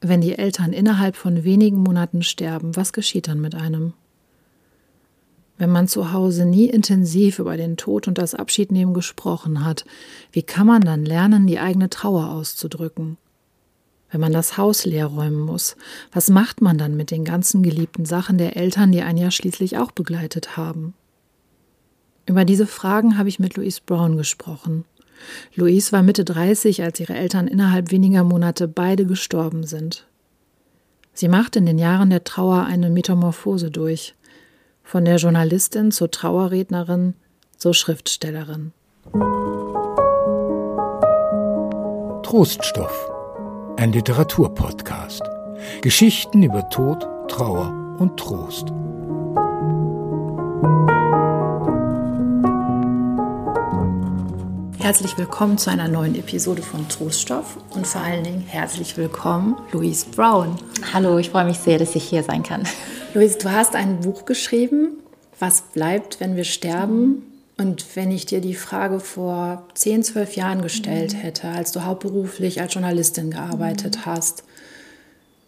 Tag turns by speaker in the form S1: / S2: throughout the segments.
S1: Wenn die Eltern innerhalb von wenigen Monaten sterben, was geschieht dann mit einem? Wenn man zu Hause nie intensiv über den Tod und das Abschiednehmen gesprochen hat, wie kann man dann lernen, die eigene Trauer auszudrücken? Wenn man das Haus leer räumen muss, was macht man dann mit den ganzen geliebten Sachen der Eltern, die einen ja schließlich auch begleitet haben? Über diese Fragen habe ich mit Louise Brown gesprochen. Louise war Mitte 30, als ihre Eltern innerhalb weniger Monate beide gestorben sind. Sie macht in den Jahren der Trauer eine Metamorphose durch von der Journalistin zur Trauerrednerin zur Schriftstellerin.
S2: Troststoff, ein Literaturpodcast. Geschichten über Tod, Trauer und Trost.
S1: Herzlich willkommen zu einer neuen Episode von Troststoff und vor allen Dingen herzlich willkommen, Louise Brown.
S3: Hallo, ich freue mich sehr, dass ich hier sein kann.
S1: Louise, du hast ein Buch geschrieben, Was bleibt, wenn wir sterben? Und wenn ich dir die Frage vor 10, 12 Jahren gestellt mhm. hätte, als du hauptberuflich als Journalistin gearbeitet mhm. hast,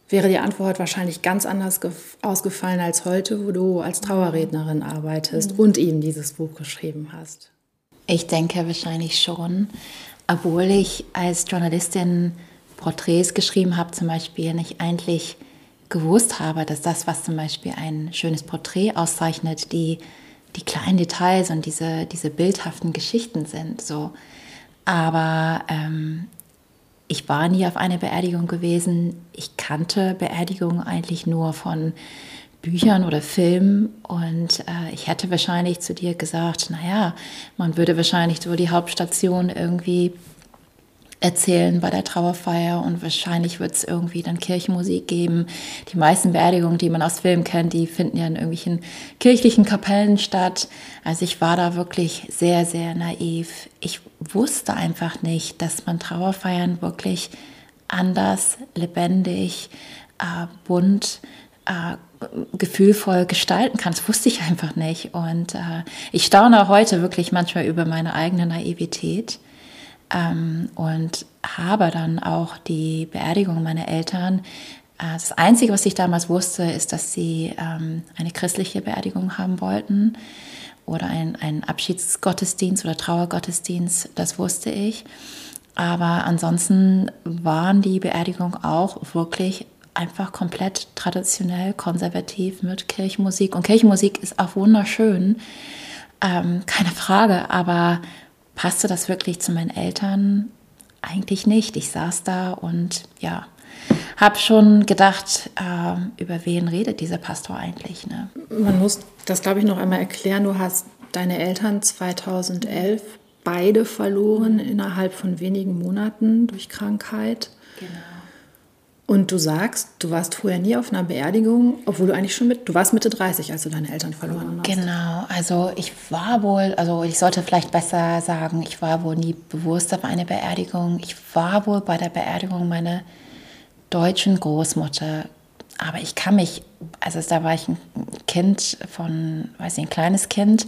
S1: wäre die Antwort wahrscheinlich ganz anders ausgefallen als heute, wo du als Trauerrednerin arbeitest mhm. und eben dieses Buch geschrieben hast.
S3: Ich denke wahrscheinlich schon, obwohl ich als Journalistin Porträts geschrieben habe, zum Beispiel nicht eigentlich gewusst habe, dass das, was zum Beispiel ein schönes Porträt auszeichnet, die, die kleinen Details und diese, diese bildhaften Geschichten sind. So. Aber ähm, ich war nie auf einer Beerdigung gewesen. Ich kannte Beerdigungen eigentlich nur von Büchern oder Filmen und äh, ich hätte wahrscheinlich zu dir gesagt, naja, man würde wahrscheinlich so die Hauptstation irgendwie erzählen bei der Trauerfeier und wahrscheinlich wird es irgendwie dann Kirchenmusik geben. Die meisten Beerdigungen, die man aus Filmen kennt, die finden ja in irgendwelchen kirchlichen Kapellen statt. Also ich war da wirklich sehr, sehr naiv. Ich wusste einfach nicht, dass man Trauerfeiern wirklich anders, lebendig, äh, bunt, äh, gefühlvoll gestalten kann. Das wusste ich einfach nicht. Und äh, ich staune heute wirklich manchmal über meine eigene Naivität ähm, und habe dann auch die Beerdigung meiner Eltern. Äh, das Einzige, was ich damals wusste, ist, dass sie ähm, eine christliche Beerdigung haben wollten oder einen Abschiedsgottesdienst oder Trauergottesdienst. Das wusste ich. Aber ansonsten waren die Beerdigungen auch wirklich einfach komplett traditionell, konservativ mit Kirchenmusik. Und Kirchenmusik ist auch wunderschön, ähm, keine Frage, aber passte das wirklich zu meinen Eltern? Eigentlich nicht. Ich saß da und ja, habe schon gedacht, äh, über wen redet dieser Pastor eigentlich? Ne?
S1: Man muss das, glaube ich, noch einmal erklären. Du hast deine Eltern 2011 beide verloren innerhalb von wenigen Monaten durch Krankheit. Genau. Und du sagst, du warst vorher nie auf einer Beerdigung, obwohl du eigentlich schon mit, du warst Mitte 30, als du deine Eltern verloren hast.
S3: Genau, also ich war wohl, also ich sollte vielleicht besser sagen, ich war wohl nie bewusst auf eine Beerdigung. Ich war wohl bei der Beerdigung meiner deutschen Großmutter. Aber ich kann mich, also da war ich ein Kind von, weiß ich, ein kleines Kind.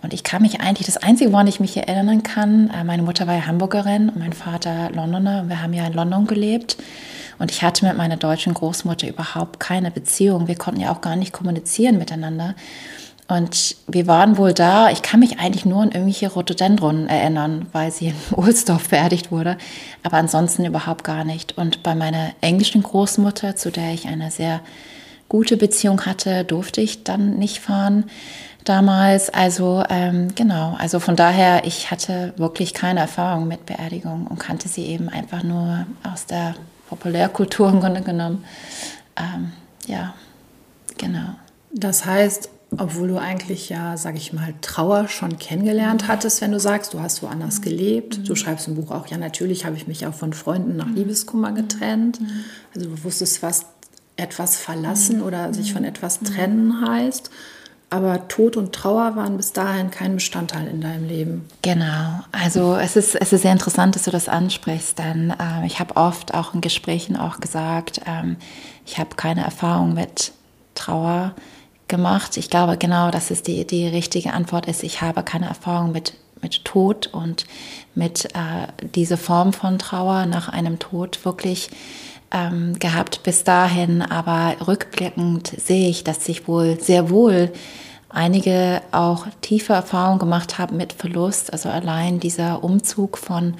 S3: Und ich kann mich eigentlich, das Einzige, woran ich mich erinnern kann, äh, meine Mutter war ja Hamburgerin und mein Vater Londoner. Und wir haben ja in London gelebt. Und ich hatte mit meiner deutschen Großmutter überhaupt keine Beziehung. Wir konnten ja auch gar nicht kommunizieren miteinander. Und wir waren wohl da. Ich kann mich eigentlich nur an irgendwelche Rhododendron erinnern, weil sie in Ohlsdorf beerdigt wurde. Aber ansonsten überhaupt gar nicht. Und bei meiner englischen Großmutter, zu der ich eine sehr gute Beziehung hatte, durfte ich dann nicht fahren damals. Also ähm, genau, also von daher, ich hatte wirklich keine Erfahrung mit Beerdigung und kannte sie eben einfach nur aus der Populärkultur im Grunde genommen. Ähm, ja, genau.
S1: Das heißt, obwohl du eigentlich ja, sag ich mal, Trauer schon kennengelernt hattest, wenn du sagst, du hast woanders gelebt. Du schreibst im Buch auch, ja, natürlich habe ich mich auch von Freunden nach Liebeskummer getrennt. Also du wusstest, was etwas verlassen oder sich von etwas trennen heißt. Aber Tod und Trauer waren bis dahin kein Bestandteil in deinem Leben.
S3: Genau. Also es ist, es ist sehr interessant, dass du das ansprichst, denn äh, ich habe oft auch in Gesprächen auch gesagt, ähm, ich habe keine Erfahrung mit Trauer gemacht. Ich glaube genau, dass es die, die richtige Antwort ist. Ich habe keine Erfahrung mit, mit Tod und mit äh, dieser Form von Trauer nach einem Tod wirklich ähm, gehabt bis dahin, aber rückblickend sehe ich, dass ich wohl sehr wohl einige auch tiefe Erfahrungen gemacht haben mit Verlust. Also allein dieser Umzug von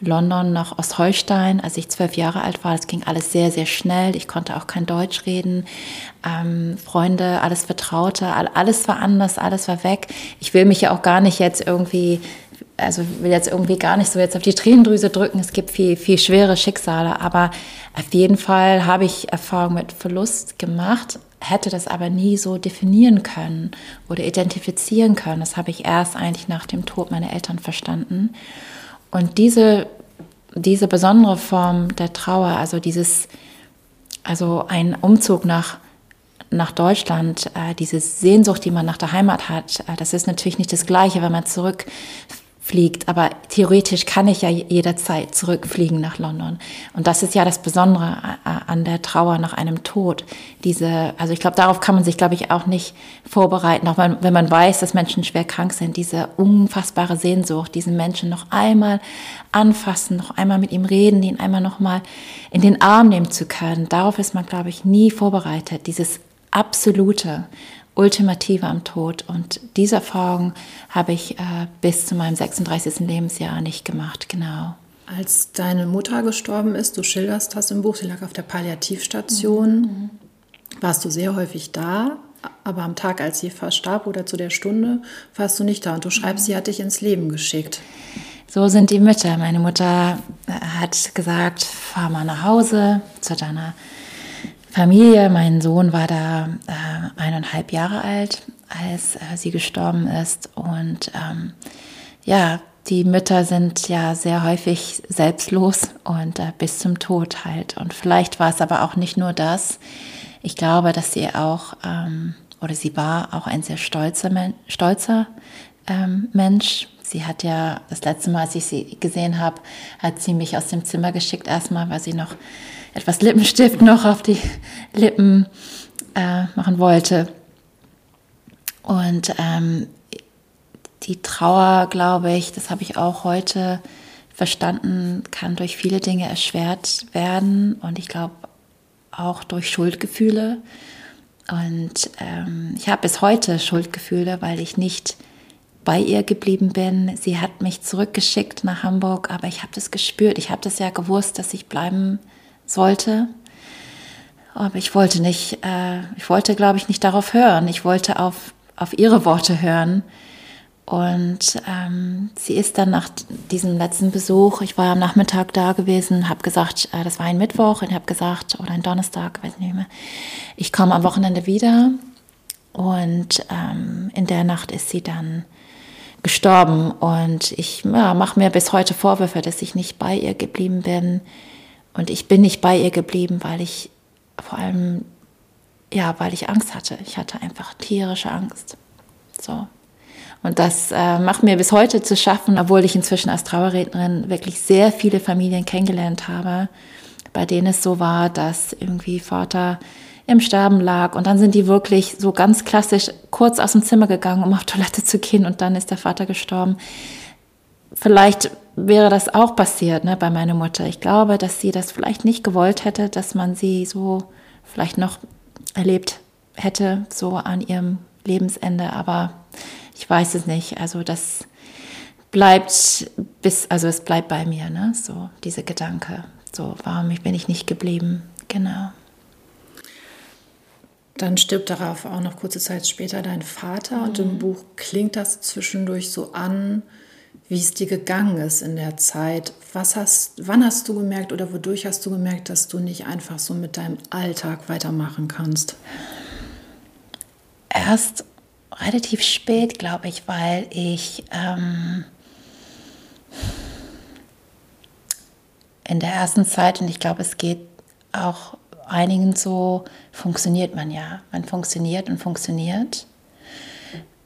S3: London nach Ostholstein, als ich zwölf Jahre alt war. Das ging alles sehr, sehr schnell. Ich konnte auch kein Deutsch reden. Ähm, Freunde, alles Vertraute, alles war anders, alles war weg. Ich will mich ja auch gar nicht jetzt irgendwie, also will jetzt irgendwie gar nicht so jetzt auf die Tränendrüse drücken. Es gibt viel, viel schwere Schicksale, aber auf jeden Fall habe ich Erfahrung mit Verlust gemacht, hätte das aber nie so definieren können oder identifizieren können. Das habe ich erst eigentlich nach dem Tod meiner Eltern verstanden. Und diese, diese besondere Form der Trauer, also dieses, also ein Umzug nach, nach Deutschland, äh, diese Sehnsucht, die man nach der Heimat hat, äh, das ist natürlich nicht das Gleiche, wenn man zurück fliegt. Aber theoretisch kann ich ja jederzeit zurückfliegen nach London. Und das ist ja das Besondere an der Trauer nach einem Tod. Diese, also ich glaube, darauf kann man sich, glaube ich, auch nicht vorbereiten, auch wenn man weiß, dass Menschen schwer krank sind. Diese unfassbare Sehnsucht, diesen Menschen noch einmal anfassen, noch einmal mit ihm reden, ihn einmal noch mal in den Arm nehmen zu können. Darauf ist man, glaube ich, nie vorbereitet. Dieses absolute Ultimative am Tod. Und diese Erfahrung habe ich äh, bis zu meinem 36. Lebensjahr nicht gemacht, genau.
S1: Als deine Mutter gestorben ist, du schilderst das im Buch, sie lag auf der Palliativstation, mhm. warst du sehr häufig da, aber am Tag, als sie verstarb oder zu der Stunde, warst du nicht da. Und du schreibst, mhm. sie hat dich ins Leben geschickt.
S3: So sind die Mütter. Meine Mutter äh, hat gesagt, fahr mal nach Hause zu deiner Familie. Mein Sohn war da äh, eineinhalb Jahre alt, als äh, sie gestorben ist. Und ähm, ja, die Mütter sind ja sehr häufig selbstlos und äh, bis zum Tod halt. Und vielleicht war es aber auch nicht nur das. Ich glaube, dass sie auch, ähm, oder sie war auch ein sehr stolzer, Men stolzer ähm, Mensch. Sie hat ja das letzte Mal, als ich sie gesehen habe, hat sie mich aus dem Zimmer geschickt, erstmal, weil sie noch etwas Lippenstift noch auf die Lippen äh, machen wollte. Und ähm, die Trauer, glaube ich, das habe ich auch heute verstanden, kann durch viele Dinge erschwert werden und ich glaube auch durch Schuldgefühle. Und ähm, ich habe bis heute Schuldgefühle, weil ich nicht bei ihr geblieben bin. Sie hat mich zurückgeschickt nach Hamburg, aber ich habe das gespürt. Ich habe das ja gewusst, dass ich bleiben sollte. Aber ich wollte nicht, äh, ich wollte, glaube ich, nicht darauf hören. Ich wollte auf, auf ihre Worte hören. Und ähm, sie ist dann nach diesem letzten Besuch, ich war am Nachmittag da gewesen, habe gesagt, äh, das war ein Mittwoch, und habe gesagt, oder ein Donnerstag, weiß nicht mehr, ich komme am Wochenende wieder. Und ähm, in der Nacht ist sie dann gestorben. Und ich ja, mache mir bis heute Vorwürfe, dass ich nicht bei ihr geblieben bin. Und ich bin nicht bei ihr geblieben, weil ich vor allem, ja, weil ich Angst hatte. Ich hatte einfach tierische Angst. So. Und das äh, macht mir bis heute zu schaffen, obwohl ich inzwischen als Trauerrednerin wirklich sehr viele Familien kennengelernt habe, bei denen es so war, dass irgendwie Vater im Sterben lag und dann sind die wirklich so ganz klassisch kurz aus dem Zimmer gegangen, um auf Toilette zu gehen und dann ist der Vater gestorben. Vielleicht wäre das auch passiert ne, bei meiner Mutter. Ich glaube, dass sie das vielleicht nicht gewollt hätte, dass man sie so vielleicht noch erlebt hätte, so an ihrem Lebensende. Aber ich weiß es nicht. Also das bleibt bis, also es bleibt bei mir, ne? So diese Gedanke. So, warum bin ich nicht geblieben? Genau.
S1: Dann stirbt darauf auch noch kurze Zeit später dein Vater mhm. und im mhm. Buch klingt das zwischendurch so an, wie es dir gegangen ist in der Zeit. Was hast, wann hast du gemerkt oder wodurch hast du gemerkt, dass du nicht einfach so mit deinem Alltag weitermachen kannst?
S3: Erst relativ spät, glaube ich, weil ich ähm, in der ersten Zeit, und ich glaube, es geht auch einigen so, funktioniert man ja. Man funktioniert und funktioniert.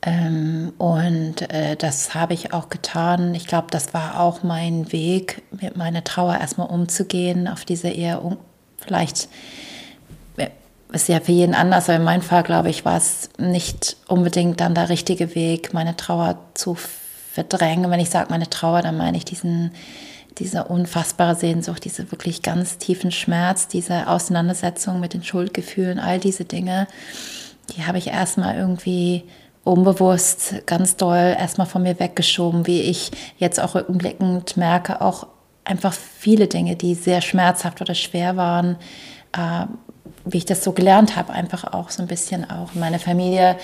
S3: Ähm, und äh, das habe ich auch getan. Ich glaube, das war auch mein Weg, mit meiner Trauer erstmal umzugehen, auf diese eher vielleicht äh, ist ja für jeden anders, aber in meinem Fall, glaube ich, war es nicht unbedingt dann der richtige Weg, meine Trauer zu verdrängen. Wenn ich sage meine Trauer, dann meine ich diesen, diese unfassbare Sehnsucht, diese wirklich ganz tiefen Schmerz, diese Auseinandersetzung mit den Schuldgefühlen, all diese Dinge, die habe ich erstmal irgendwie unbewusst ganz doll erstmal von mir weggeschoben, wie ich jetzt auch rückblickend merke, auch einfach viele Dinge, die sehr schmerzhaft oder schwer waren, äh, wie ich das so gelernt habe, einfach auch so ein bisschen auch. Meine Familie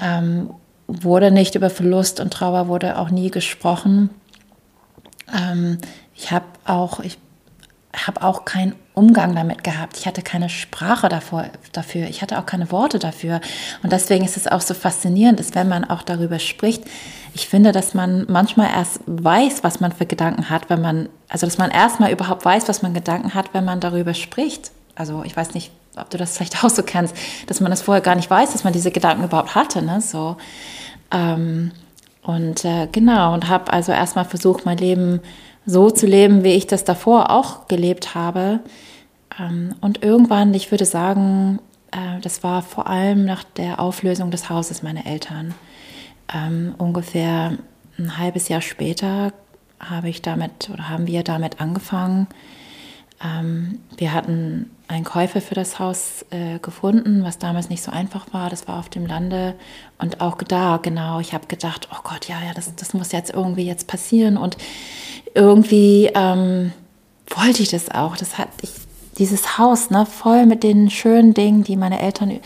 S3: ähm, wurde nicht über Verlust und Trauer wurde auch nie gesprochen. Ähm, ich habe auch, ich habe auch keinen Umgang damit gehabt. Ich hatte keine Sprache davor, dafür. Ich hatte auch keine Worte dafür. Und deswegen ist es auch so faszinierend, dass wenn man auch darüber spricht, ich finde, dass man manchmal erst weiß, was man für Gedanken hat, wenn man, also dass man erstmal überhaupt weiß, was man Gedanken hat, wenn man darüber spricht. Also ich weiß nicht, ob du das vielleicht auch so kennst, dass man das vorher gar nicht weiß, dass man diese Gedanken überhaupt hatte. Ne? So, ähm, und äh, genau, und habe also erstmal versucht, mein Leben so zu leben, wie ich das davor auch gelebt habe. Ähm, und irgendwann, ich würde sagen, äh, das war vor allem nach der Auflösung des Hauses meiner Eltern. Ähm, ungefähr ein halbes Jahr später habe ich damit oder haben wir damit angefangen. Ähm, wir hatten einen Käufer für das Haus äh, gefunden, was damals nicht so einfach war. Das war auf dem Lande. Und auch da, genau, ich habe gedacht, oh Gott, ja, ja, das, das muss jetzt irgendwie jetzt passieren. Und irgendwie ähm, wollte ich das auch. Das hat ich, dieses Haus, ne, voll mit den schönen Dingen, die meine Eltern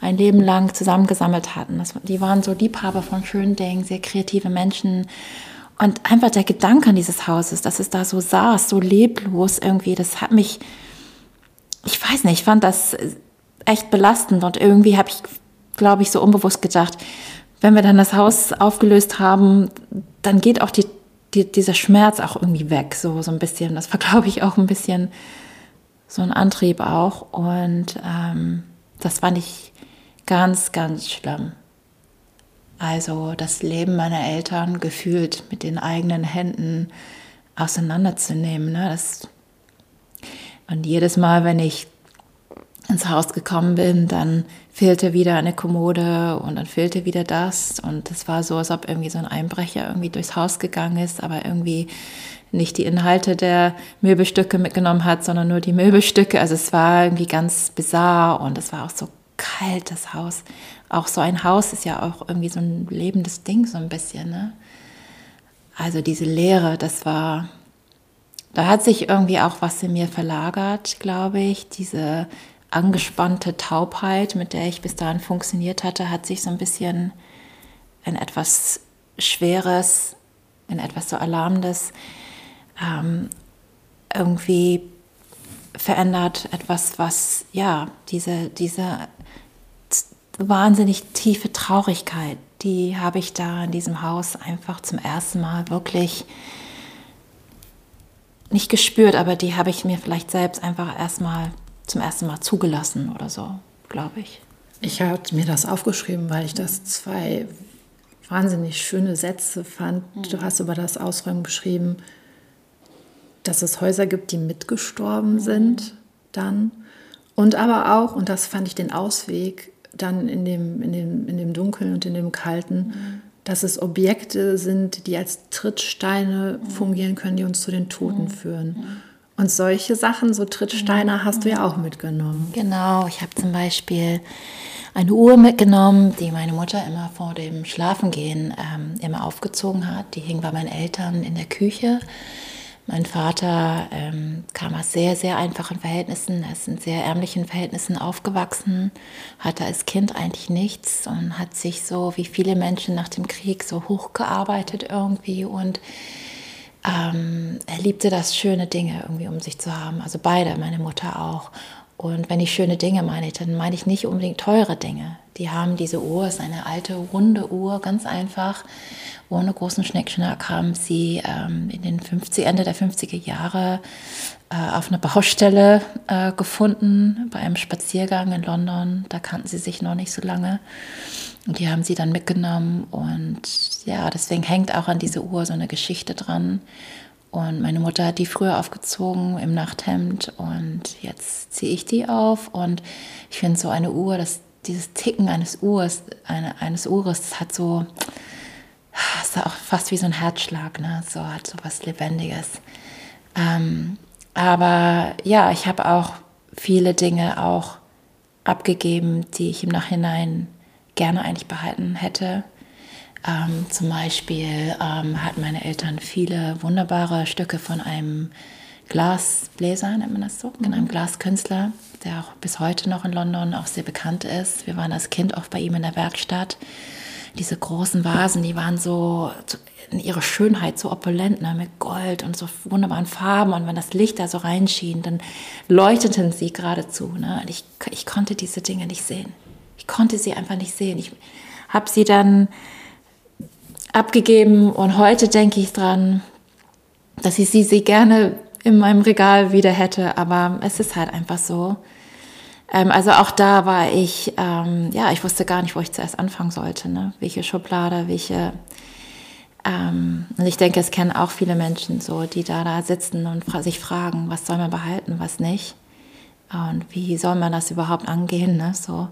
S3: ein Leben lang zusammengesammelt hatten. Das, die waren so Liebhaber von schönen Dingen, sehr kreative Menschen. Und einfach der Gedanke an dieses Hauses, dass es da so saß, so leblos irgendwie, das hat mich ich weiß nicht, ich fand das echt belastend und irgendwie habe ich, glaube ich, so unbewusst gedacht, wenn wir dann das Haus aufgelöst haben, dann geht auch die, die, dieser Schmerz auch irgendwie weg, so, so ein bisschen. Das war, glaube ich, auch ein bisschen so ein Antrieb auch und ähm, das fand ich ganz, ganz schlimm. Also das Leben meiner Eltern gefühlt mit den eigenen Händen auseinanderzunehmen. Ne? Das und jedes Mal, wenn ich ins Haus gekommen bin, dann fehlte wieder eine Kommode und dann fehlte wieder das. Und es war so, als ob irgendwie so ein Einbrecher irgendwie durchs Haus gegangen ist, aber irgendwie nicht die Inhalte der Möbelstücke mitgenommen hat, sondern nur die Möbelstücke. Also es war irgendwie ganz bizarr und es war auch so kalt, das Haus. Auch so ein Haus ist ja auch irgendwie so ein lebendes Ding, so ein bisschen. Ne? Also diese Leere, das war da hat sich irgendwie auch was in mir verlagert, glaube ich. Diese angespannte Taubheit, mit der ich bis dahin funktioniert hatte, hat sich so ein bisschen in etwas Schweres, in etwas so Alarmendes ähm, irgendwie verändert. Etwas, was, ja, diese, diese wahnsinnig tiefe Traurigkeit, die habe ich da in diesem Haus einfach zum ersten Mal wirklich nicht gespürt, aber die habe ich mir vielleicht selbst einfach erstmal zum ersten Mal zugelassen oder so, glaube ich.
S1: Ich habe mir das aufgeschrieben, weil ich das zwei wahnsinnig schöne Sätze fand. Du hast über das Ausräumen beschrieben, dass es Häuser gibt, die mitgestorben sind dann. Und aber auch, und das fand ich den Ausweg, dann in dem, in dem, in dem Dunkeln und in dem Kalten, mhm dass es Objekte sind, die als Trittsteine fungieren können, die uns zu den Toten mhm. führen. Und solche Sachen, so Trittsteine, hast du ja auch mitgenommen.
S3: Genau, ich habe zum Beispiel eine Uhr mitgenommen, die meine Mutter immer vor dem Schlafengehen ähm, immer aufgezogen hat. Die hing bei meinen Eltern in der Küche. Mein Vater ähm, kam aus sehr, sehr einfachen Verhältnissen, er ist in sehr ärmlichen Verhältnissen aufgewachsen, hatte als Kind eigentlich nichts und hat sich so wie viele Menschen nach dem Krieg so hochgearbeitet irgendwie und ähm, er liebte das, schöne Dinge irgendwie um sich zu haben. Also beide, meine Mutter auch. Und wenn ich schöne Dinge meine, dann meine ich nicht unbedingt teure Dinge. Die haben diese Uhr, ist eine alte, runde Uhr, ganz einfach ohne großen Schnickschnack haben sie ähm, in den 50, Ende der 50er Jahre äh, auf einer Baustelle äh, gefunden, bei einem Spaziergang in London. Da kannten sie sich noch nicht so lange. Und die haben sie dann mitgenommen. Und ja, deswegen hängt auch an dieser Uhr so eine Geschichte dran. Und meine Mutter hat die früher aufgezogen im Nachthemd und jetzt ziehe ich die auf. Und ich finde so eine Uhr, das, dieses Ticken eines Uhrs, eine, eines Uhres, hat so, ist auch fast wie so ein Herzschlag, ne? So hat so was Lebendiges. Ähm, aber ja, ich habe auch viele Dinge auch abgegeben, die ich im Nachhinein gerne eigentlich behalten hätte. Ähm, zum Beispiel ähm, hatten meine Eltern viele wunderbare Stücke von einem Glasbläser, nennt man das so, mhm. einem Glaskünstler, der auch bis heute noch in London auch sehr bekannt ist. Wir waren als Kind auch bei ihm in der Werkstatt. Diese großen Vasen, die waren so in ihrer Schönheit so opulent, ne, mit Gold und so wunderbaren Farben. Und wenn das Licht da so reinschien, dann leuchteten sie geradezu. Ne? Und ich, ich konnte diese Dinge nicht sehen. Ich konnte sie einfach nicht sehen. Ich habe sie dann abgegeben und heute denke ich dran, dass ich sie, sie gerne in meinem Regal wieder hätte, aber es ist halt einfach so. Ähm, also auch da war ich, ähm, ja, ich wusste gar nicht, wo ich zuerst anfangen sollte, ne? welche Schublade, welche. Ähm, und ich denke, es kennen auch viele Menschen so, die da, da sitzen und fra sich fragen, was soll man behalten, was nicht. Und wie soll man das überhaupt angehen, ne? So.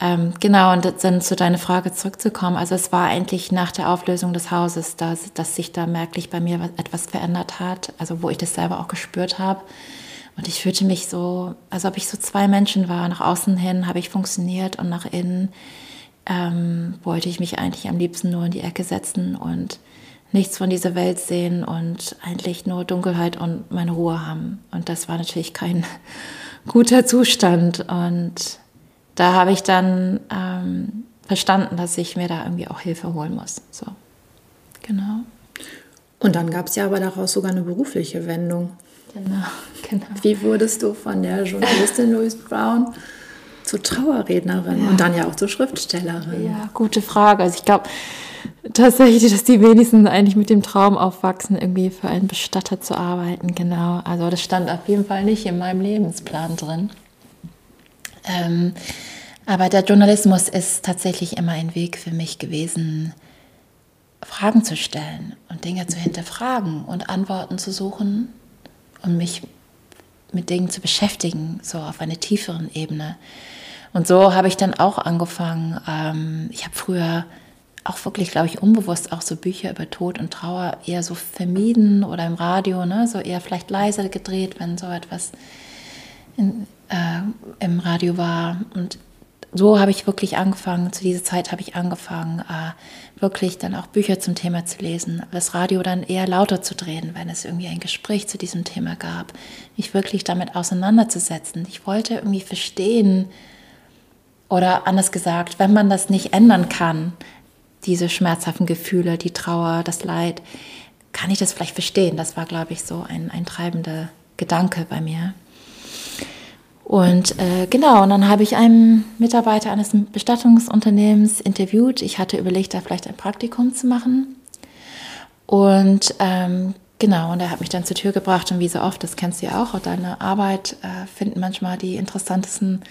S3: Ähm, genau, und dann zu deiner Frage zurückzukommen. Also es war eigentlich nach der Auflösung des Hauses, dass, dass sich da merklich bei mir etwas verändert hat, also wo ich das selber auch gespürt habe. Und ich fühlte mich so, als ob ich so zwei Menschen war. Nach außen hin habe ich funktioniert und nach innen ähm, wollte ich mich eigentlich am liebsten nur in die Ecke setzen und nichts von dieser Welt sehen und eigentlich nur Dunkelheit und meine Ruhe haben. Und das war natürlich kein guter Zustand. Und da habe ich dann ähm, verstanden, dass ich mir da irgendwie auch Hilfe holen muss. So, genau.
S1: Und dann gab es ja aber daraus sogar eine berufliche Wendung. Genau, genau. Wie wurdest du von der Journalistin Louise Brown zur Trauerrednerin ja. und dann ja auch zur Schriftstellerin?
S3: Ja, gute Frage. Also ich glaube tatsächlich, dass die wenigsten eigentlich mit dem Traum aufwachsen, irgendwie für einen Bestatter zu arbeiten. Genau. Also das stand auf jeden Fall nicht in meinem Lebensplan drin. Ähm, aber der Journalismus ist tatsächlich immer ein Weg für mich gewesen, Fragen zu stellen und Dinge zu hinterfragen und Antworten zu suchen und mich mit Dingen zu beschäftigen, so auf einer tieferen Ebene. Und so habe ich dann auch angefangen. Ähm, ich habe früher auch wirklich, glaube ich, unbewusst auch so Bücher über Tod und Trauer eher so vermieden oder im Radio, ne, so eher vielleicht leise gedreht, wenn so etwas in, äh, im Radio war. Und so habe ich wirklich angefangen, zu dieser Zeit habe ich angefangen, äh, wirklich dann auch Bücher zum Thema zu lesen, das Radio dann eher lauter zu drehen, wenn es irgendwie ein Gespräch zu diesem Thema gab, mich wirklich damit auseinanderzusetzen. Ich wollte irgendwie verstehen, oder anders gesagt, wenn man das nicht ändern kann, diese schmerzhaften Gefühle, die Trauer, das Leid, kann ich das vielleicht verstehen. Das war, glaube ich, so ein, ein treibender Gedanke bei mir. Und äh, genau, und dann habe ich einen Mitarbeiter eines Bestattungsunternehmens interviewt. Ich hatte überlegt, da vielleicht ein Praktikum zu machen. Und ähm, genau, und er hat mich dann zur Tür gebracht. Und wie so oft, das kennst du ja auch, auch deine Arbeit äh, finden manchmal die interessantesten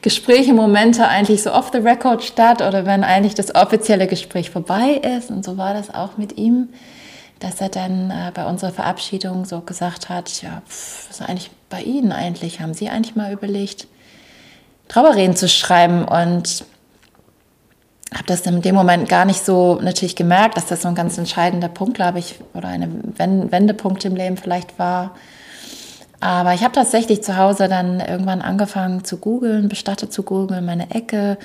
S3: Gespräche, Momente eigentlich so off the record statt oder wenn eigentlich das offizielle Gespräch vorbei ist. Und so war das auch mit ihm dass er dann äh, bei unserer Verabschiedung so gesagt hat, ja, pff, was ist eigentlich bei Ihnen eigentlich? Haben Sie eigentlich mal überlegt, Trauerreden zu schreiben? Und habe das in dem Moment gar nicht so natürlich gemerkt, dass das so ein ganz entscheidender Punkt, glaube ich, oder ein Wendepunkt im Leben vielleicht war. Aber ich habe tatsächlich zu Hause dann irgendwann angefangen zu googeln, bestattet zu googeln, meine Ecke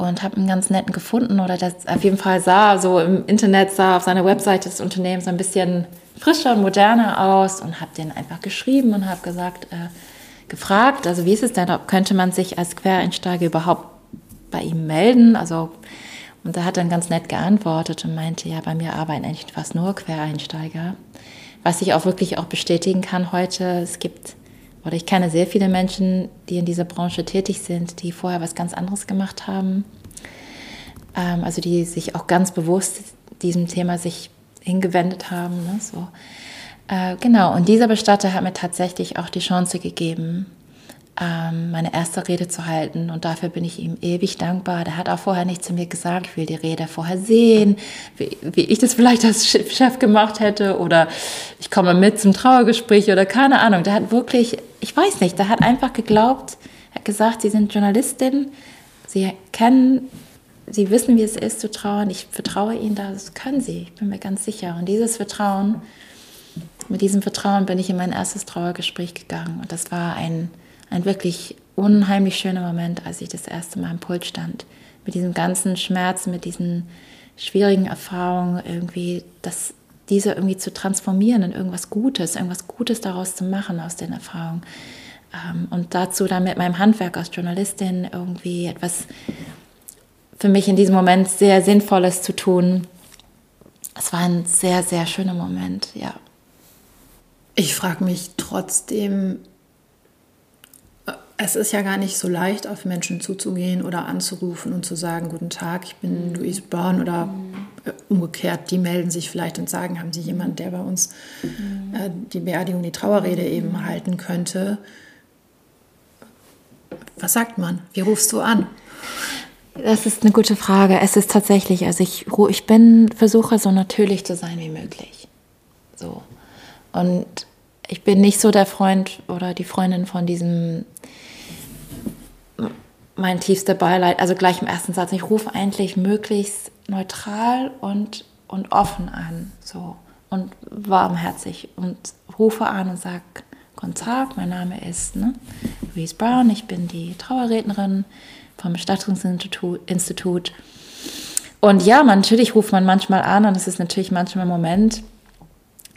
S3: und habe einen ganz netten gefunden oder das auf jeden Fall sah so im Internet sah auf seiner Webseite des Unternehmens ein bisschen frischer und moderner aus und habe den einfach geschrieben und habe gesagt äh, gefragt also wie ist es denn könnte man sich als Quereinsteiger überhaupt bei ihm melden? Also und er hat dann ganz nett geantwortet und meinte ja bei mir arbeiten eigentlich fast nur Quereinsteiger. Was ich auch wirklich auch bestätigen kann heute es gibt oder ich kenne sehr viele Menschen, die in dieser Branche tätig sind, die vorher was ganz anderes gemacht haben. Ähm, also die sich auch ganz bewusst diesem Thema sich hingewendet haben. Ne, so. Äh, genau, und dieser Bestatter hat mir tatsächlich auch die Chance gegeben, meine erste Rede zu halten. Und dafür bin ich ihm ewig dankbar. Der hat auch vorher nicht zu mir gesagt, ich will die Rede vorher sehen, wie, wie ich das vielleicht als Chef gemacht hätte oder ich komme mit zum Trauergespräch oder keine Ahnung. Der hat wirklich, ich weiß nicht, der hat einfach geglaubt, er hat gesagt, Sie sind Journalistin, Sie kennen, Sie wissen, wie es ist zu trauern. Ich vertraue Ihnen, das können Sie, ich bin mir ganz sicher. Und dieses Vertrauen mit diesem Vertrauen bin ich in mein erstes Trauergespräch gegangen. Und das war ein, ein wirklich unheimlich schöner Moment, als ich das erste Mal im Pult stand. Mit diesem ganzen Schmerz, mit diesen schwierigen Erfahrungen irgendwie, das, diese irgendwie zu transformieren in irgendwas Gutes, irgendwas Gutes daraus zu machen aus den Erfahrungen. Ähm, und dazu dann mit meinem Handwerk als Journalistin irgendwie etwas für mich in diesem Moment sehr Sinnvolles zu tun. Es war ein sehr, sehr schöner Moment, ja.
S1: Ich frage mich trotzdem, es ist ja gar nicht so leicht, auf Menschen zuzugehen oder anzurufen und zu sagen, guten Tag, ich bin Louise Brown oder äh, umgekehrt, die melden sich vielleicht und sagen, haben Sie jemanden, der bei uns äh, die Beerdigung, die Trauerrede eben halten könnte. Was sagt man? Wie rufst du an?
S3: Das ist eine gute Frage. Es ist tatsächlich, also ich, ich bin, versuche so natürlich zu sein wie möglich. So. Und ich bin nicht so der Freund oder die Freundin von diesem mein tiefster Beileid, also gleich im ersten Satz. Ich rufe eigentlich möglichst neutral und, und offen an, so und warmherzig und rufe an und sage, Guten Tag, mein Name ist ne, Louise Brown, ich bin die Trauerrednerin vom Bestattungsinstitut. Und ja, natürlich ruft man manchmal an und es ist natürlich manchmal ein Moment,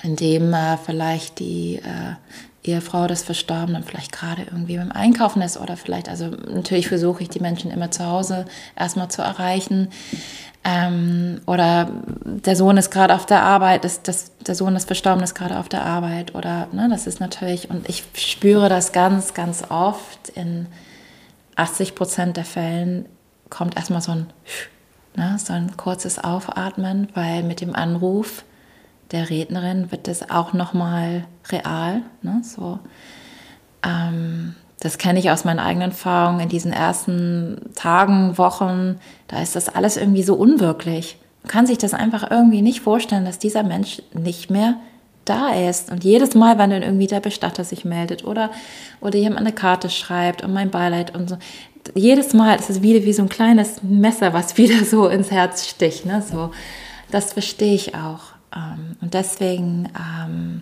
S3: in dem äh, vielleicht die äh, Ehefrau des Verstorbenen vielleicht gerade irgendwie beim Einkaufen ist oder vielleicht, also natürlich versuche ich die Menschen immer zu Hause erstmal zu erreichen. Ähm, oder der Sohn ist gerade auf der Arbeit, ist das, der Sohn des Verstorbenen ist gerade auf der Arbeit oder, ne, das ist natürlich, und ich spüre das ganz, ganz oft in 80 Prozent der Fällen kommt erstmal so ein, ne, so ein kurzes Aufatmen, weil mit dem Anruf der Rednerin wird das auch nochmal real. Ne, so. Ähm, das kenne ich aus meinen eigenen Erfahrungen in diesen ersten Tagen, Wochen. Da ist das alles irgendwie so unwirklich. Man kann sich das einfach irgendwie nicht vorstellen, dass dieser Mensch nicht mehr da ist. Und jedes Mal, wenn dann irgendwie der Bestatter sich meldet oder, oder jemand eine Karte schreibt und mein Beileid und so, jedes Mal ist es wieder wie so ein kleines Messer, was wieder so ins Herz sticht. Ne? So, das verstehe ich auch. Ähm, und deswegen ähm,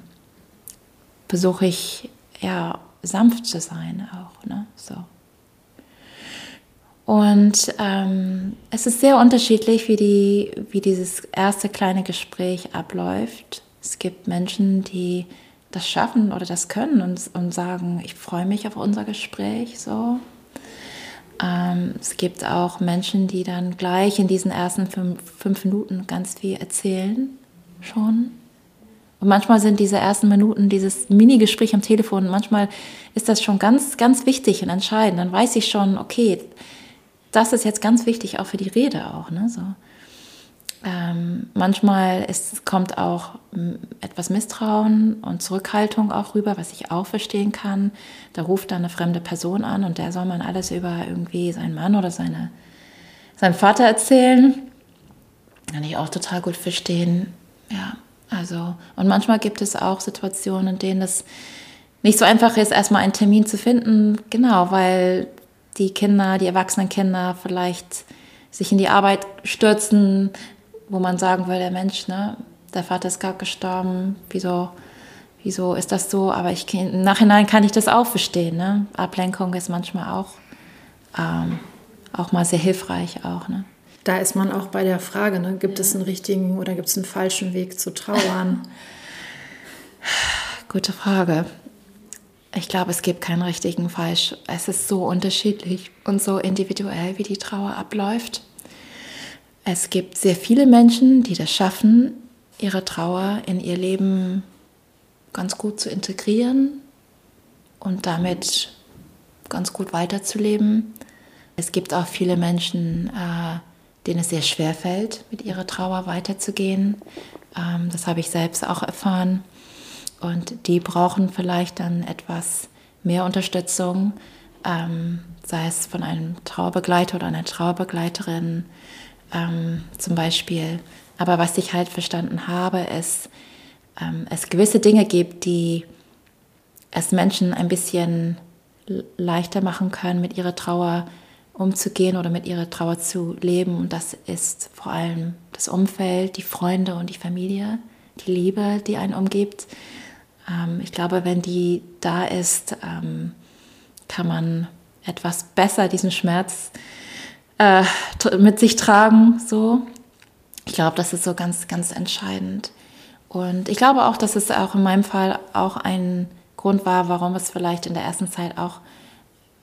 S3: versuche ich ja sanft zu sein auch. Ne? So. Und ähm, es ist sehr unterschiedlich, wie, die, wie dieses erste kleine Gespräch abläuft. Es gibt Menschen, die das schaffen oder das können und, und sagen, ich freue mich auf unser Gespräch. So. Ähm, es gibt auch Menschen, die dann gleich in diesen ersten fünf, fünf Minuten ganz viel erzählen schon. Und manchmal sind diese ersten Minuten, dieses Mini-Gespräch am Telefon, manchmal ist das schon ganz, ganz wichtig und entscheidend. Dann weiß ich schon, okay, das ist jetzt ganz wichtig auch für die Rede auch. Ne? So. Ähm, manchmal ist, kommt auch etwas Misstrauen und Zurückhaltung auch rüber, was ich auch verstehen kann. Da ruft dann eine fremde Person an und der soll man alles über irgendwie seinen Mann oder seine, seinen Vater erzählen. Kann ich auch total gut verstehen. Ja, also, und manchmal gibt es auch Situationen, in denen es nicht so einfach ist, erstmal einen Termin zu finden. Genau, weil die Kinder, die erwachsenen Kinder vielleicht sich in die Arbeit stürzen, wo man sagen würde, der Mensch, ne, der Vater ist gerade gestorben, wieso, wieso ist das so? Aber ich, im Nachhinein kann ich das auch verstehen. Ne? Ablenkung ist manchmal auch, ähm, auch mal sehr hilfreich auch. Ne?
S1: Da ist man auch bei der Frage, ne? gibt es einen richtigen oder gibt es einen falschen Weg zu trauern?
S3: Gute Frage. Ich glaube, es gibt keinen richtigen Falsch. Es ist so unterschiedlich und so individuell, wie die Trauer abläuft. Es gibt sehr viele Menschen, die das schaffen, ihre Trauer in ihr Leben ganz gut zu integrieren und damit ganz gut weiterzuleben. Es gibt auch viele Menschen, äh, denen es sehr schwer fällt, mit ihrer Trauer weiterzugehen. Ähm, das habe ich selbst auch erfahren. Und die brauchen vielleicht dann etwas mehr Unterstützung, ähm, sei es von einem Trauerbegleiter oder einer Trauerbegleiterin ähm, zum Beispiel. Aber was ich halt verstanden habe, ist, ähm, es gewisse Dinge gibt, die es Menschen ein bisschen leichter machen können, mit ihrer Trauer umzugehen oder mit ihrer Trauer zu leben. Und das ist vor allem das Umfeld, die Freunde und die Familie, die Liebe, die einen umgibt. Ähm, ich glaube, wenn die da ist, ähm, kann man etwas besser diesen Schmerz äh, mit sich tragen. So, ich glaube, das ist so ganz, ganz entscheidend. Und ich glaube auch, dass es auch in meinem Fall auch ein Grund war, warum es vielleicht in der ersten Zeit auch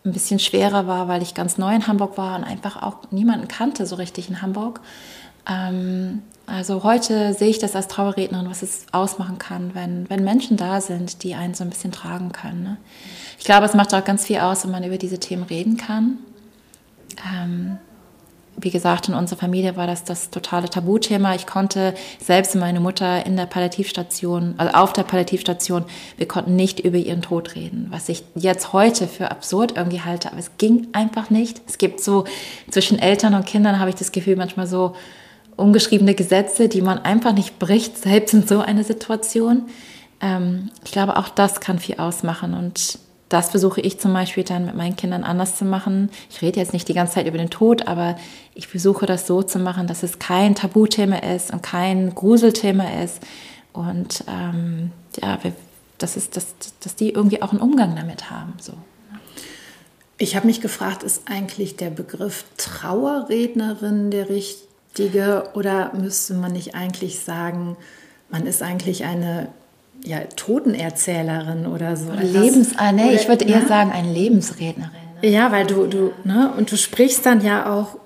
S3: ein bisschen schwerer war, weil ich ganz neu in Hamburg war und einfach auch niemanden kannte so richtig in Hamburg. Ähm, also heute sehe ich das als Trauerrednerin, was es ausmachen kann, wenn, wenn Menschen da sind, die einen so ein bisschen tragen können. Ne? Ich glaube, es macht auch ganz viel aus, wenn man über diese Themen reden kann. Ähm, wie gesagt, in unserer Familie war das das totale Tabuthema. Ich konnte selbst meine Mutter in der Palliativstation, also auf der Palliativstation, wir konnten nicht über ihren Tod reden, was ich jetzt heute für absurd irgendwie halte, aber es ging einfach nicht. Es gibt so zwischen Eltern und Kindern habe ich das Gefühl manchmal so ungeschriebene Gesetze, die man einfach nicht bricht, selbst in so einer Situation. Ähm, ich glaube, auch das kann viel ausmachen und das versuche ich zum Beispiel dann mit meinen Kindern anders zu machen. Ich rede jetzt nicht die ganze Zeit über den Tod, aber ich versuche das so zu machen, dass es kein Tabuthema ist und kein Gruselthema ist. Und ähm, ja, das ist, dass, dass die irgendwie auch einen Umgang damit haben. So.
S1: Ich habe mich gefragt, ist eigentlich der Begriff Trauerrednerin der richtige oder müsste man nicht eigentlich sagen, man ist eigentlich eine ja, Totenerzählerin oder so.
S3: Lebens, ah, nee, ich würde eher ne? sagen, eine Lebensrednerin.
S1: Ne? Ja, weil du, du, ne, und du sprichst dann ja auch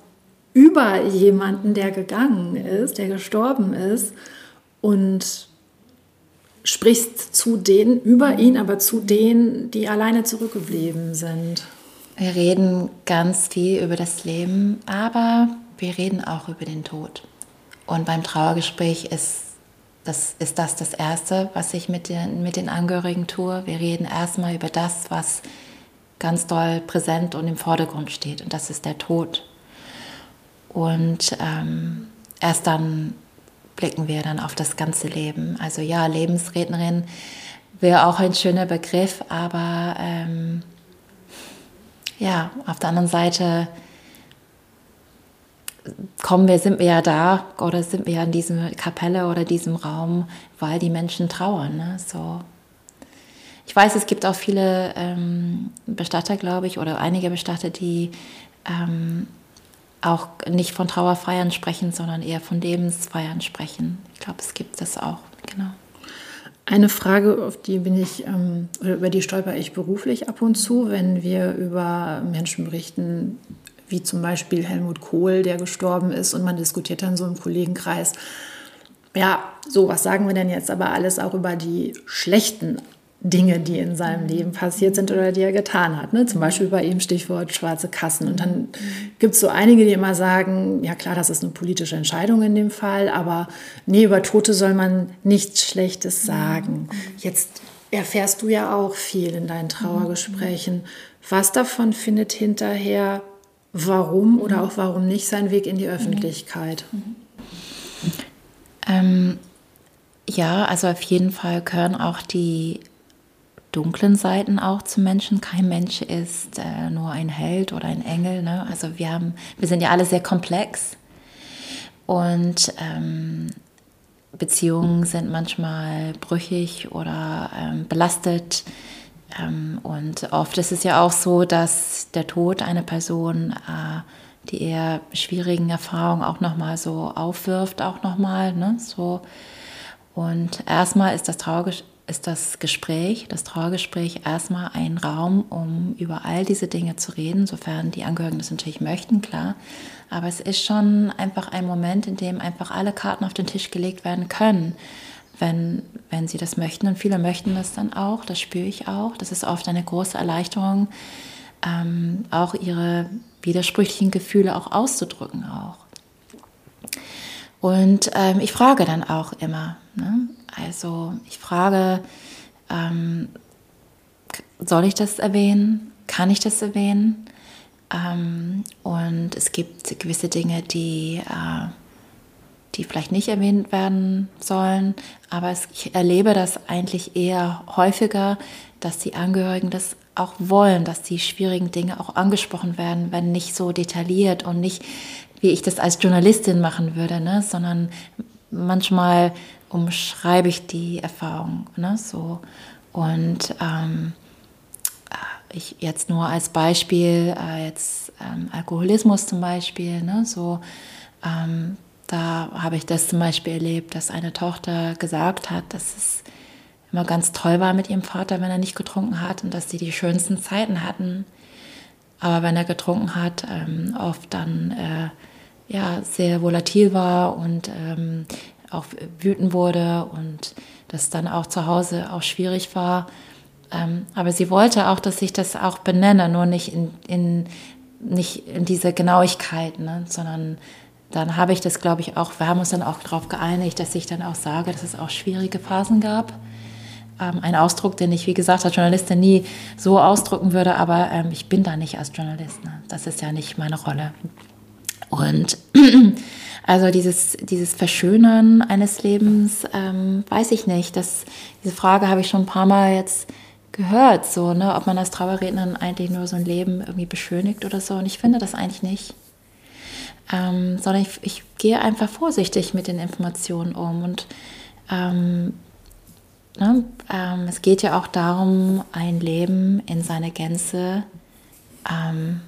S1: über jemanden, der gegangen ist, der gestorben ist und sprichst zu denen, über ihn, aber zu denen, die alleine zurückgeblieben sind.
S3: Wir reden ganz viel über das Leben, aber wir reden auch über den Tod. Und beim Trauergespräch ist das ist das das Erste, was ich mit den, mit den Angehörigen tue. Wir reden erstmal über das, was ganz doll präsent und im Vordergrund steht, und das ist der Tod. Und ähm, erst dann blicken wir dann auf das ganze Leben. Also ja, Lebensrednerin wäre auch ein schöner Begriff, aber ähm, ja, auf der anderen Seite kommen wir, sind wir ja da oder sind wir ja in dieser Kapelle oder diesem Raum, weil die Menschen trauern. Ne? So. Ich weiß, es gibt auch viele ähm, Bestatter, glaube ich, oder einige Bestatter, die ähm, auch nicht von Trauerfeiern sprechen, sondern eher von Lebensfeiern sprechen. Ich glaube, es gibt das auch, genau.
S1: Eine Frage, auf die bin ich, ähm, über die stolper ich beruflich ab und zu, wenn wir über Menschen berichten, wie zum Beispiel Helmut Kohl, der gestorben ist und man diskutiert dann so im Kollegenkreis. Ja, so, was sagen wir denn jetzt aber alles auch über die schlechten Dinge, die in seinem Leben passiert sind oder die er getan hat. Ne? Zum Beispiel bei ihm Stichwort schwarze Kassen. Und dann gibt es so einige, die immer sagen, ja klar, das ist eine politische Entscheidung in dem Fall, aber nee, über Tote soll man nichts Schlechtes sagen. Jetzt erfährst du ja auch viel in deinen Trauergesprächen. Was davon findet hinterher warum oder mhm. auch warum nicht sein Weg in die Öffentlichkeit? Mhm.
S3: Ähm, ja, also auf jeden Fall gehören auch die dunklen Seiten auch zu Menschen. Kein Mensch ist äh, nur ein Held oder ein Engel. Ne? Also wir haben, wir sind ja alle sehr komplex und ähm, Beziehungen sind manchmal brüchig oder ähm, belastet. Ähm, und oft ist es ja auch so, dass der Tod einer Person äh, die eher schwierigen Erfahrungen auch nochmal so aufwirft, auch nochmal. Ne? So. Und erstmal ist das, Trauerges ist das Gespräch, das Trauergespräch erstmal ein Raum, um über all diese Dinge zu reden, sofern die Angehörigen das natürlich möchten, klar. Aber es ist schon einfach ein Moment, in dem einfach alle Karten auf den Tisch gelegt werden können wenn, wenn sie das möchten. Und viele möchten das dann auch, das spüre ich auch. Das ist oft eine große Erleichterung, ähm, auch ihre widersprüchlichen Gefühle auch auszudrücken auch. Und ähm, ich frage dann auch immer. Ne? Also ich frage, ähm, soll ich das erwähnen? Kann ich das erwähnen? Ähm, und es gibt gewisse Dinge, die äh, die vielleicht nicht erwähnt werden sollen. Aber ich erlebe das eigentlich eher häufiger, dass die Angehörigen das auch wollen, dass die schwierigen Dinge auch angesprochen werden, wenn nicht so detailliert und nicht, wie ich das als Journalistin machen würde, ne? sondern manchmal umschreibe ich die Erfahrung. Ne? So. Und ähm, äh, ich jetzt nur als Beispiel, äh, jetzt ähm, Alkoholismus zum Beispiel, ne? so, ähm, da habe ich das zum Beispiel erlebt, dass eine Tochter gesagt hat, dass es immer ganz toll war mit ihrem Vater, wenn er nicht getrunken hat und dass sie die schönsten Zeiten hatten. Aber wenn er getrunken hat, ähm, oft dann äh, ja, sehr volatil war und ähm, auch wütend wurde und das dann auch zu Hause auch schwierig war. Ähm, aber sie wollte auch, dass ich das auch benenne, nur nicht in, in, nicht in diese Genauigkeit, ne, sondern dann habe ich das, glaube ich, auch, wir haben uns dann auch darauf geeinigt, dass ich dann auch sage, dass es auch schwierige Phasen gab. Ähm, ein Ausdruck, den ich, wie gesagt, als Journalistin nie so ausdrücken würde, aber ähm, ich bin da nicht als Journalist. Ne? Das ist ja nicht meine Rolle. Und also dieses, dieses Verschönern eines Lebens, ähm, weiß ich nicht. Das, diese Frage habe ich schon ein paar Mal jetzt gehört, so, ne, ob man als Trauerrednerin eigentlich nur so ein Leben irgendwie beschönigt oder so. Und ich finde das eigentlich nicht ähm, sondern ich, ich, gehe einfach vorsichtig mit den Informationen um. Und ähm, ne, ähm, es geht ja auch darum, ein Leben in seiner Gänze ähm,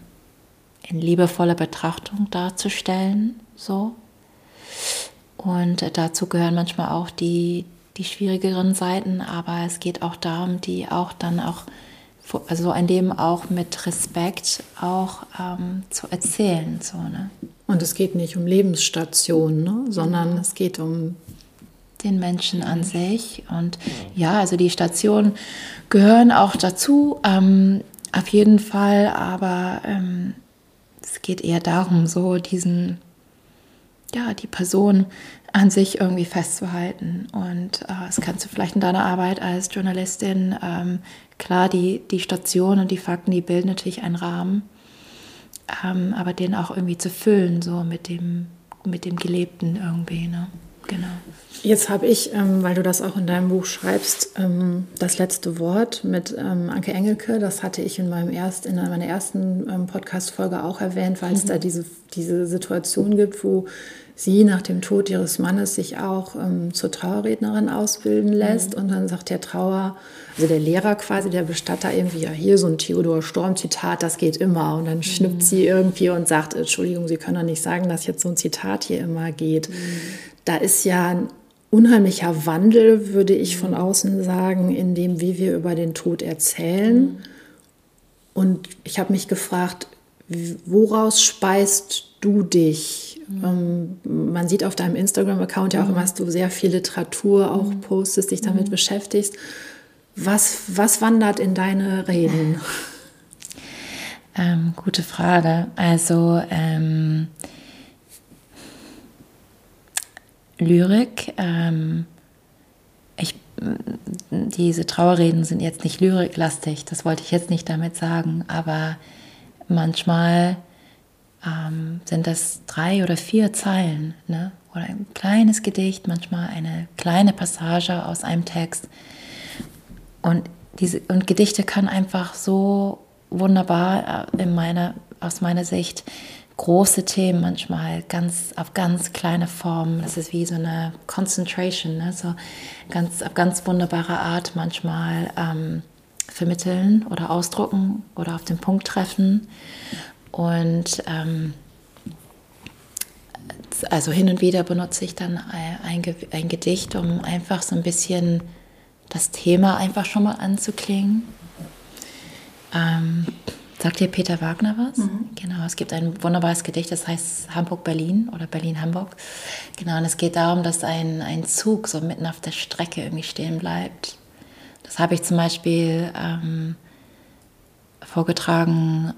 S3: in liebevoller Betrachtung darzustellen. So. Und dazu gehören manchmal auch die, die schwierigeren Seiten, aber es geht auch darum, die auch dann auch also ein Leben auch mit Respekt auch ähm, zu erzählen. So, ne?
S1: Und es geht nicht um Lebensstationen, ne? sondern genau. es geht um
S3: den Menschen an sich. Und ja, also die Stationen gehören auch dazu, ähm, auf jeden Fall, aber ähm, es geht eher darum, so diesen, ja, die Person an sich irgendwie festzuhalten. Und äh, das kannst du vielleicht in deiner Arbeit als Journalistin, ähm, klar, die, die Station und die Fakten, die bilden natürlich einen Rahmen ähm, aber den auch irgendwie zu füllen, so mit dem, mit dem Gelebten irgendwie. Ne? Genau.
S1: Jetzt habe ich, ähm, weil du das auch in deinem Buch schreibst, ähm, das letzte Wort mit ähm, Anke Engelke. Das hatte ich in, meinem erst, in meiner ersten ähm, Podcast-Folge auch erwähnt, weil es mhm. da diese, diese Situation gibt, wo sie nach dem Tod ihres Mannes sich auch ähm, zur Trauerrednerin ausbilden lässt. Mhm. Und dann sagt der Trauer, also der Lehrer quasi, der Bestatter irgendwie, ja, hier so ein Theodor Storm-Zitat, das geht immer. Und dann mhm. schnippt sie irgendwie und sagt, Entschuldigung, Sie können doch nicht sagen, dass jetzt so ein Zitat hier immer geht. Mhm. Da ist ja ein unheimlicher Wandel, würde ich von mhm. außen sagen, in dem, wie wir über den Tod erzählen. Mhm. Und ich habe mich gefragt, woraus speist du dich? Mhm. Ähm, man sieht auf deinem Instagram-Account ja auch immer, dass du sehr viel Literatur auch mhm. postest, dich damit mhm. beschäftigst. Was, was wandert in deine Reden?
S3: Ähm, gute Frage. Also ähm, Lyrik. Ähm, ich, diese Trauerreden sind jetzt nicht lyriklastig, das wollte ich jetzt nicht damit sagen, aber manchmal ähm, sind das drei oder vier Zeilen ne? oder ein kleines Gedicht, manchmal eine kleine Passage aus einem Text. Und, diese, und Gedichte können einfach so wunderbar äh, in meiner, aus meiner Sicht große Themen manchmal ganz auf ganz kleine Formen. Das ist wie so eine Concentration, ne? so ganz auf ganz wunderbare Art manchmal ähm, vermitteln oder ausdrucken oder auf den Punkt treffen. Und ähm, also hin und wieder benutze ich dann ein, ein, Gedicht, um einfach so ein bisschen das Thema einfach schon mal anzuklingen. Ähm, sagt dir Peter Wagner was? Mhm. Genau, es gibt ein wunderbares Gedicht, das heißt Hamburg-Berlin oder Berlin-Hamburg. Genau, und es geht darum, dass ein, ein Zug so mitten auf der Strecke irgendwie stehen bleibt. Das habe ich zum Beispiel ähm, vorgetragen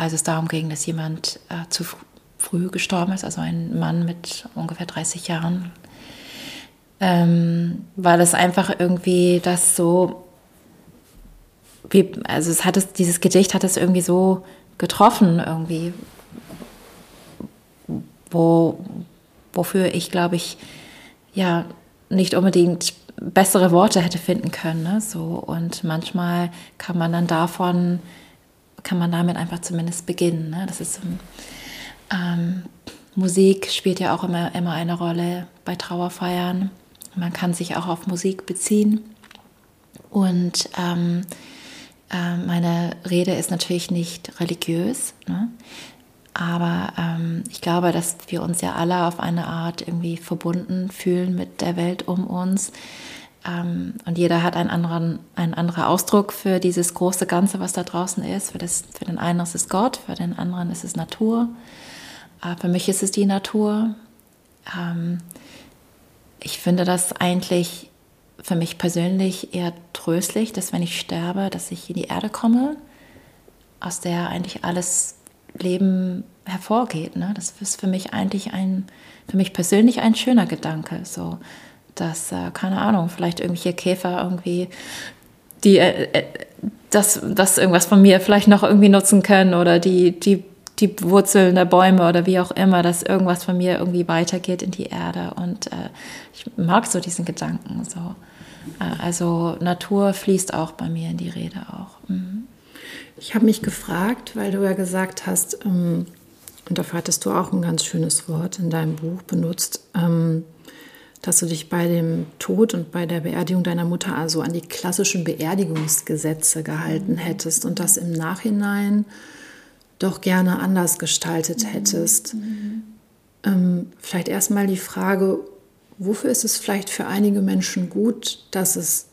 S3: als es darum ging, dass jemand äh, zu früh gestorben ist, also ein Mann mit ungefähr 30 Jahren, ähm, weil es einfach irgendwie das so, wie, also es hat es, dieses Gedicht hat es irgendwie so getroffen, irgendwie, wo, wofür ich, glaube ich, ja, nicht unbedingt bessere Worte hätte finden können. Ne? So, und manchmal kann man dann davon kann man damit einfach zumindest beginnen. Ne? Das ist ähm, Musik spielt ja auch immer, immer eine Rolle bei Trauerfeiern. man kann sich auch auf Musik beziehen. Und ähm, äh, meine Rede ist natürlich nicht religiös, ne? aber ähm, ich glaube, dass wir uns ja alle auf eine Art irgendwie verbunden fühlen mit der Welt um uns. Ähm, und jeder hat einen anderen, einen anderen Ausdruck für dieses große Ganze, was da draußen ist. Für, das, für den einen ist es Gott, für den anderen ist es Natur. Äh, für mich ist es die Natur. Ähm, ich finde das eigentlich für mich persönlich eher tröstlich, dass wenn ich sterbe, dass ich in die Erde komme, aus der eigentlich alles Leben hervorgeht. Ne? Das ist für mich eigentlich ein, für mich persönlich ein schöner Gedanke. So, dass, äh, keine Ahnung, vielleicht irgendwelche Käfer irgendwie die äh, äh, das, das irgendwas von mir vielleicht noch irgendwie nutzen können oder die, die, die Wurzeln der Bäume oder wie auch immer, dass irgendwas von mir irgendwie weitergeht in die Erde. Und äh, ich mag so diesen Gedanken. So. Äh, also Natur fließt auch bei mir in die Rede auch. Mhm.
S1: Ich habe mich gefragt, weil du ja gesagt hast, ähm, und dafür hattest du auch ein ganz schönes Wort in deinem Buch benutzt, ähm, dass du dich bei dem Tod und bei der Beerdigung deiner Mutter also an die klassischen Beerdigungsgesetze gehalten hättest und das im Nachhinein doch gerne anders gestaltet hättest. Mhm. Ähm, vielleicht erstmal die Frage, wofür ist es vielleicht für einige Menschen gut, dass es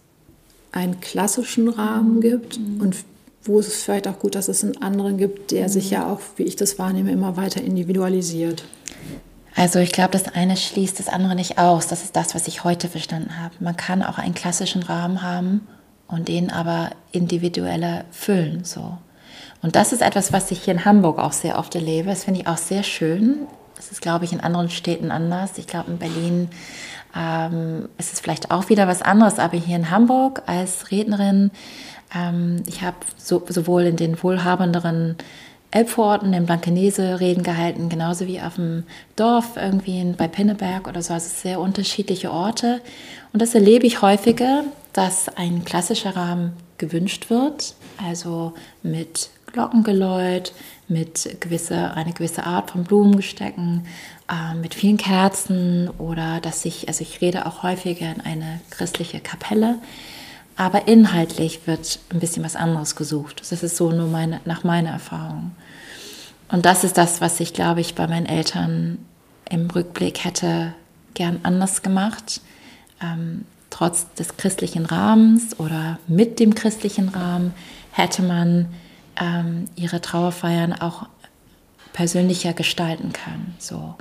S1: einen klassischen Rahmen mhm. gibt und wo ist es vielleicht auch gut, dass es einen anderen gibt, der sich ja auch, wie ich das wahrnehme, immer weiter individualisiert.
S3: Also ich glaube, das eine schließt das andere nicht aus. Das ist das, was ich heute verstanden habe. Man kann auch einen klassischen Rahmen haben und den aber individueller füllen. So. Und das ist etwas, was ich hier in Hamburg auch sehr oft erlebe. Das finde ich auch sehr schön. Das ist, glaube ich, in anderen Städten anders. Ich glaube, in Berlin ähm, ist es vielleicht auch wieder was anderes, aber hier in Hamburg als Rednerin, ähm, ich habe so, sowohl in den wohlhabenderen Elbvororten in Blankenese Reden gehalten, genauso wie auf dem Dorf, irgendwie in, bei Pinneberg oder so. Also sehr unterschiedliche Orte. Und das erlebe ich häufiger, dass ein klassischer Rahmen gewünscht wird, also mit Glockengeläut, mit gewisse, eine gewisse Art von Blumengestecken, äh, mit vielen Kerzen oder dass ich, also ich rede auch häufiger in eine christliche Kapelle, aber inhaltlich wird ein bisschen was anderes gesucht. Das ist so nur meine, nach meiner Erfahrung. Und das ist das, was ich, glaube ich, bei meinen Eltern im Rückblick hätte gern anders gemacht. Ähm, trotz des christlichen Rahmens oder mit dem christlichen Rahmen hätte man ähm, ihre Trauerfeiern auch persönlicher gestalten können. So,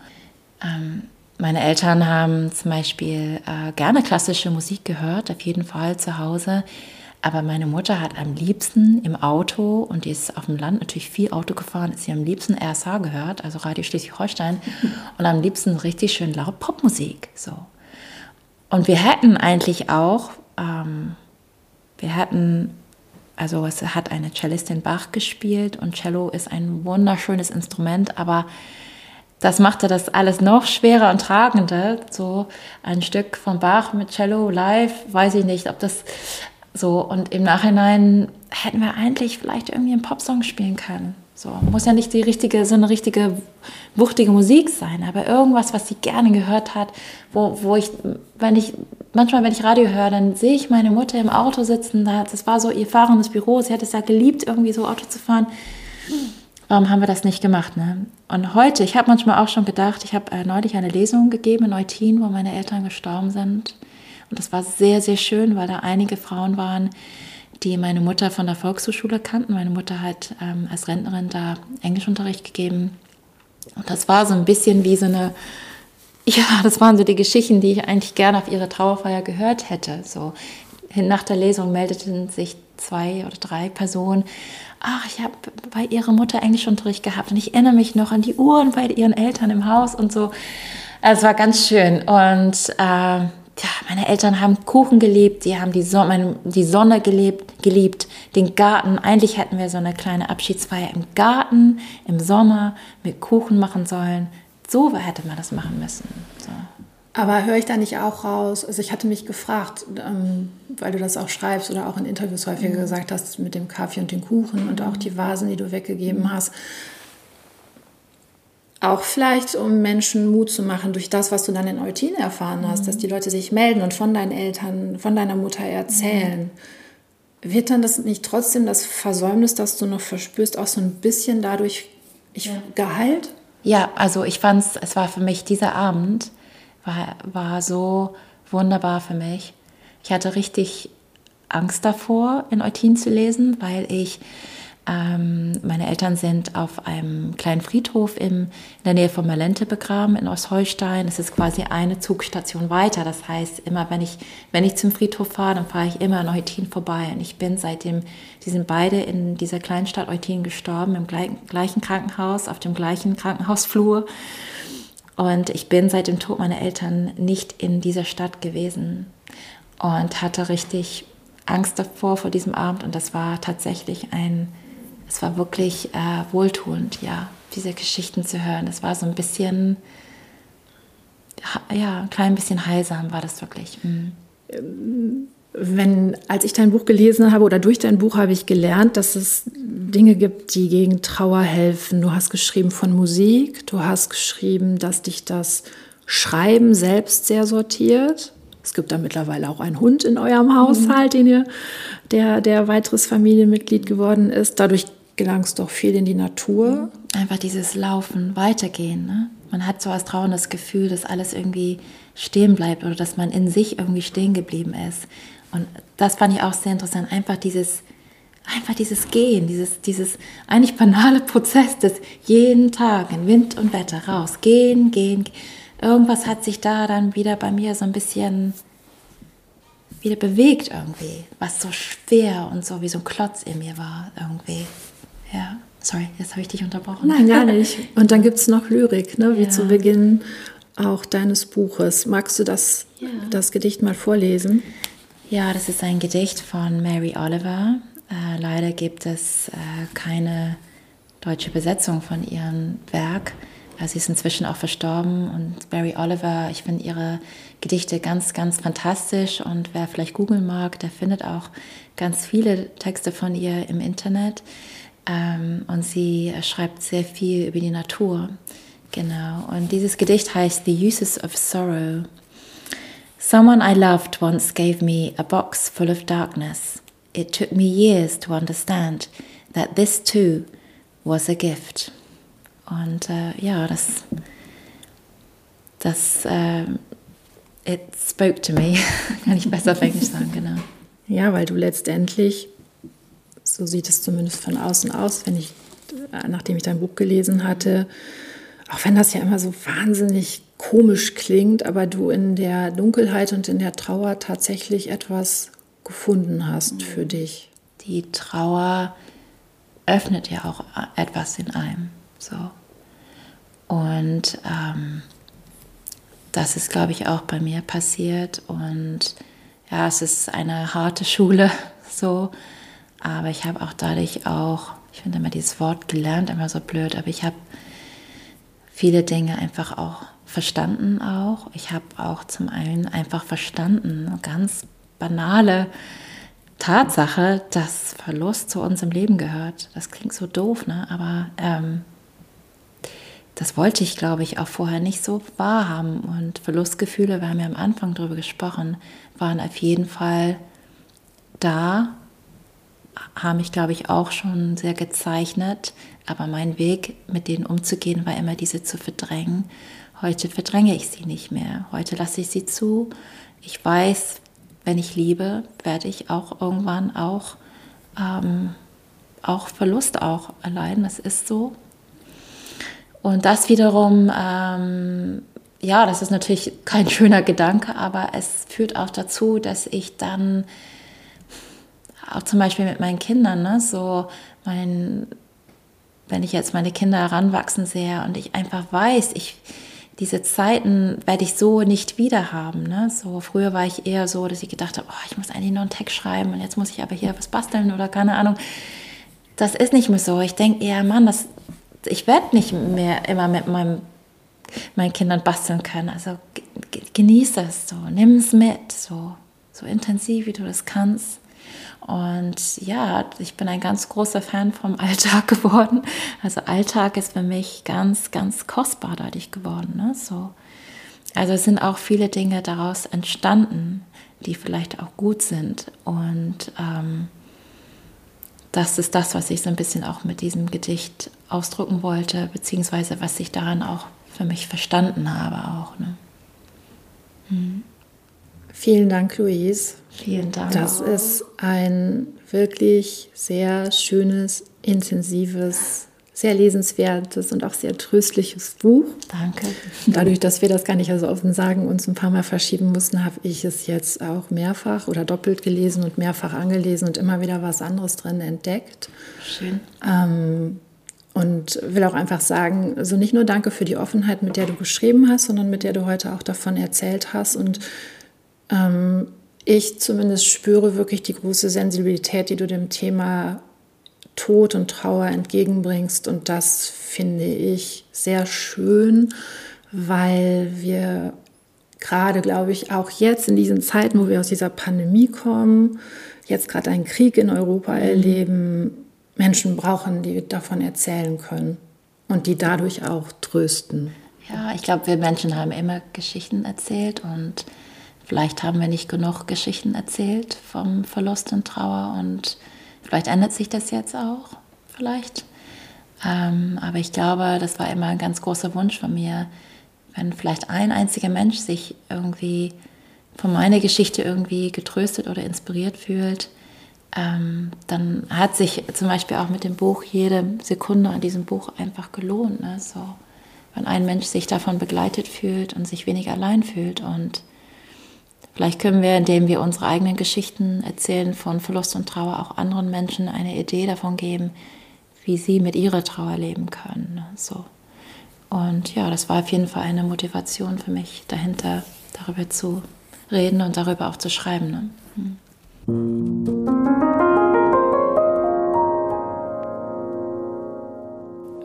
S3: ähm, meine Eltern haben zum Beispiel äh, gerne klassische Musik gehört, auf jeden Fall zu Hause. Aber meine Mutter hat am liebsten im Auto, und die ist auf dem Land natürlich viel Auto gefahren, ist sie am liebsten RSH gehört, also Radio Schleswig-Holstein, und am liebsten richtig schön laut Popmusik. So. Und wir hätten eigentlich auch, ähm, wir hätten, also es hat eine Cellistin Bach gespielt und Cello ist ein wunderschönes Instrument, aber das machte das alles noch schwerer und tragender. So ein Stück von Bach mit Cello live, weiß ich nicht, ob das so. Und im Nachhinein hätten wir eigentlich vielleicht irgendwie einen Popsong spielen können. So muss ja nicht die richtige, so eine richtige wuchtige Musik sein, aber irgendwas, was sie gerne gehört hat, wo, wo ich, wenn ich manchmal, wenn ich Radio höre, dann sehe ich meine Mutter im Auto sitzen. Das war so ihr fahrendes Büro. Sie hat es ja geliebt, irgendwie so Auto zu fahren. Warum haben wir das nicht gemacht? Ne? Und heute, ich habe manchmal auch schon gedacht, ich habe äh, neulich eine Lesung gegeben in Eutin, wo meine Eltern gestorben sind. Und das war sehr, sehr schön, weil da einige Frauen waren, die meine Mutter von der Volkshochschule kannten. Meine Mutter hat ähm, als Rentnerin da Englischunterricht gegeben. Und das war so ein bisschen wie so eine, ja, das waren so die Geschichten, die ich eigentlich gerne auf ihre Trauerfeier gehört hätte. So nach der Lesung meldeten sich zwei oder drei Personen ach, ich habe bei ihrer Mutter Englischunterricht gehabt und ich erinnere mich noch an die Uhren bei ihren Eltern im Haus und so. Es war ganz schön und äh, ja, meine Eltern haben Kuchen geliebt, die haben die, Son meine, die Sonne gelebt, geliebt, den Garten. Eigentlich hätten wir so eine kleine Abschiedsfeier im Garten im Sommer mit Kuchen machen sollen. So hätte man das machen müssen. So.
S1: Aber höre ich da nicht auch raus? Also ich hatte mich gefragt, ähm, weil du das auch schreibst oder auch in Interviews häufiger mhm. gesagt hast mit dem Kaffee und den Kuchen und auch die Vasen, die du weggegeben hast. auch vielleicht, um Menschen Mut zu machen durch das, was du dann in Eutin erfahren hast, mhm. dass die Leute sich melden und von deinen Eltern, von deiner Mutter erzählen. Mhm. Wird dann das nicht trotzdem das Versäumnis, das du noch verspürst, auch so ein bisschen dadurch ich, ja. geheilt?
S3: Ja, also ich fand es, es war für mich, dieser Abend war, war so wunderbar für mich. Ich hatte richtig Angst davor, in Eutin zu lesen, weil ich ähm, meine Eltern sind auf einem kleinen Friedhof im, in der Nähe von Malente begraben in Ostholstein. Es ist quasi eine Zugstation weiter. Das heißt, immer wenn ich, wenn ich zum Friedhof fahre, dann fahre ich immer an Eutin vorbei. Und ich bin seitdem, die sind beide in dieser kleinen Stadt Eutin gestorben, im gleichen, gleichen Krankenhaus, auf dem gleichen Krankenhausflur. Und ich bin seit dem Tod meiner Eltern nicht in dieser Stadt gewesen und hatte richtig Angst davor, vor diesem Abend. Und das war tatsächlich ein es war wirklich äh, wohltuend, ja, diese Geschichten zu hören. Es war so ein bisschen, ja, ein klein bisschen heilsam war das wirklich. Mhm.
S1: Wenn, als ich dein Buch gelesen habe oder durch dein Buch habe ich gelernt, dass es Dinge gibt, die gegen Trauer helfen. Du hast geschrieben von Musik, du hast geschrieben, dass dich das Schreiben selbst sehr sortiert. Es gibt da mittlerweile auch einen Hund in eurem Haushalt, mhm. den ihr, der, der weiteres Familienmitglied geworden ist. Dadurch gelangst doch viel in die Natur.
S3: Einfach dieses Laufen, Weitergehen. Ne? Man hat so als Trauer das Gefühl, dass alles irgendwie stehen bleibt oder dass man in sich irgendwie stehen geblieben ist. Und das fand ich auch sehr interessant. Einfach dieses, einfach dieses Gehen, dieses, dieses eigentlich banale Prozess des jeden Tag in Wind und Wetter raus. Gehen, gehen. Irgendwas hat sich da dann wieder bei mir so ein bisschen wieder bewegt irgendwie, was so schwer und so wie so ein Klotz in mir war irgendwie. Ja, sorry, jetzt habe ich dich unterbrochen.
S1: Nein, gar nicht. Und dann gibt es noch Lyrik, ne, wie ja. zu Beginn auch deines Buches. Magst du das, ja. das Gedicht mal vorlesen?
S3: Ja, das ist ein Gedicht von Mary Oliver. Äh, leider gibt es äh, keine deutsche Besetzung von ihrem Werk. Äh, sie ist inzwischen auch verstorben und Mary Oliver, ich finde ihre Gedichte ganz, ganz fantastisch und wer vielleicht googeln mag, der findet auch ganz viele Texte von ihr im Internet. Ähm, und sie schreibt sehr viel über die Natur. Genau. Und dieses Gedicht heißt The Uses of Sorrow. Someone I loved once gave me a box full of darkness. It took me years to understand that this too was a gift. Und äh, ja, das, das, äh, it spoke to me, kann ich besser auf Englisch sagen, genau.
S1: Ja, weil du letztendlich so sieht es zumindest von außen aus, wenn ich, nachdem ich dein Buch gelesen hatte, auch wenn das ja immer so wahnsinnig komisch klingt, aber du in der Dunkelheit und in der Trauer tatsächlich etwas gefunden hast für dich.
S3: Die Trauer öffnet ja auch etwas in einem. So. Und ähm, das ist, glaube ich, auch bei mir passiert. Und ja, es ist eine harte Schule, so. Aber ich habe auch dadurch auch, ich finde immer dieses Wort gelernt immer so blöd, aber ich habe viele Dinge einfach auch verstanden auch. Ich habe auch zum einen einfach verstanden, eine ganz banale Tatsache, dass Verlust zu unserem Leben gehört. Das klingt so doof, ne? aber ähm, das wollte ich, glaube ich, auch vorher nicht so wahrhaben. Und Verlustgefühle, wir haben ja am Anfang darüber gesprochen, waren auf jeden Fall da haben mich, glaube ich, auch schon sehr gezeichnet. Aber mein Weg, mit denen umzugehen, war immer diese zu verdrängen. Heute verdränge ich sie nicht mehr. Heute lasse ich sie zu. Ich weiß, wenn ich liebe, werde ich auch irgendwann auch, ähm, auch Verlust auch erleiden. Das ist so. Und das wiederum, ähm, ja, das ist natürlich kein schöner Gedanke, aber es führt auch dazu, dass ich dann auch zum Beispiel mit meinen Kindern, ne? so mein, wenn ich jetzt meine Kinder heranwachsen sehe und ich einfach weiß, ich, diese Zeiten werde ich so nicht wieder haben. Ne? So früher war ich eher so, dass ich gedacht habe, oh, ich muss eigentlich noch einen Text schreiben und jetzt muss ich aber hier was basteln oder keine Ahnung. Das ist nicht mehr so. Ich denke eher, Mann, das, ich werde nicht mehr immer mit meinem, meinen Kindern basteln können. Also genieße es so, nimm es mit, so, so intensiv wie du das kannst. Und ja, ich bin ein ganz großer Fan vom Alltag geworden. Also Alltag ist für mich ganz, ganz kostbar dadurch geworden. Ne? So. Also es sind auch viele Dinge daraus entstanden, die vielleicht auch gut sind. Und ähm, das ist das, was ich so ein bisschen auch mit diesem Gedicht ausdrücken wollte, beziehungsweise was ich daran auch für mich verstanden habe auch. Ne?
S1: Hm. Vielen Dank, Louise.
S3: Vielen Dank.
S1: Das ist ein wirklich sehr schönes, intensives, sehr lesenswertes und auch sehr tröstliches Buch.
S3: Danke.
S1: Dadurch, dass wir das gar nicht so offen sagen, uns ein paar Mal verschieben mussten, habe ich es jetzt auch mehrfach oder doppelt gelesen und mehrfach angelesen und immer wieder was anderes drin entdeckt.
S3: Schön.
S1: Ähm, und will auch einfach sagen, so also nicht nur danke für die Offenheit, mit der du geschrieben hast, sondern mit der du heute auch davon erzählt hast. Und ähm, ich zumindest spüre wirklich die große Sensibilität, die du dem Thema Tod und Trauer entgegenbringst. Und das finde ich sehr schön, weil wir gerade, glaube ich, auch jetzt in diesen Zeiten, wo wir aus dieser Pandemie kommen, jetzt gerade einen Krieg in Europa mhm. erleben, Menschen brauchen, die davon erzählen können und die dadurch auch trösten.
S3: Ja, ich glaube, wir Menschen haben immer Geschichten erzählt und vielleicht haben wir nicht genug Geschichten erzählt vom Verlust und Trauer und vielleicht ändert sich das jetzt auch, vielleicht. Ähm, aber ich glaube, das war immer ein ganz großer Wunsch von mir, wenn vielleicht ein einziger Mensch sich irgendwie von meiner Geschichte irgendwie getröstet oder inspiriert fühlt, ähm, dann hat sich zum Beispiel auch mit dem Buch jede Sekunde an diesem Buch einfach gelohnt. Ne? So, wenn ein Mensch sich davon begleitet fühlt und sich weniger allein fühlt. Und vielleicht können wir, indem wir unsere eigenen Geschichten erzählen von Verlust und Trauer, auch anderen Menschen eine Idee davon geben, wie sie mit ihrer Trauer leben können. Ne? So. Und ja, das war auf jeden Fall eine Motivation für mich, dahinter darüber zu reden und darüber auch zu schreiben. Ne? Hm.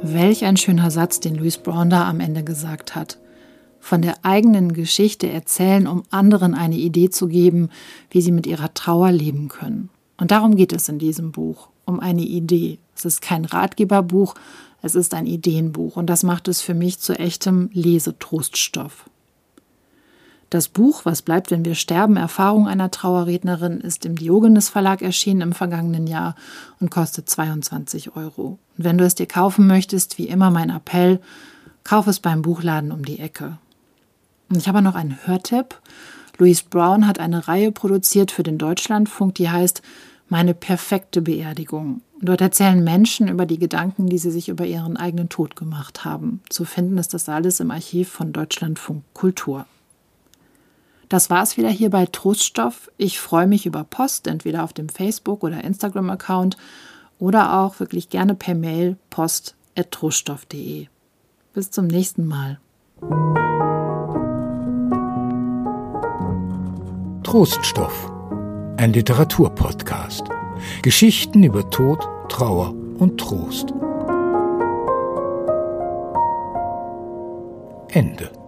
S1: Welch ein schöner Satz, den Louis Brown da am Ende gesagt hat. Von der eigenen Geschichte erzählen, um anderen eine Idee zu geben, wie sie mit ihrer Trauer leben können. Und darum geht es in diesem Buch, um eine Idee. Es ist kein Ratgeberbuch, es ist ein Ideenbuch und das macht es für mich zu echtem Lesetroststoff. Das Buch Was bleibt, wenn wir sterben? Erfahrung einer Trauerrednerin ist im Diogenes Verlag erschienen im vergangenen Jahr und kostet 22 Euro. Und wenn du es dir kaufen möchtest, wie immer mein Appell, kauf es beim Buchladen um die Ecke. Und ich habe noch einen Hörtipp. Louise Brown hat eine Reihe produziert für den Deutschlandfunk, die heißt Meine perfekte Beerdigung. Dort erzählen Menschen über die Gedanken, die sie sich über ihren eigenen Tod gemacht haben. Zu finden ist das alles im Archiv von Deutschlandfunk Kultur. Das war's wieder hier bei Troststoff. Ich freue mich über Post, entweder auf dem Facebook- oder Instagram-Account oder auch wirklich gerne per Mail post.troststoff.de. Bis zum nächsten Mal.
S2: Troststoff, ein Literaturpodcast. Geschichten über Tod, Trauer und Trost. Ende.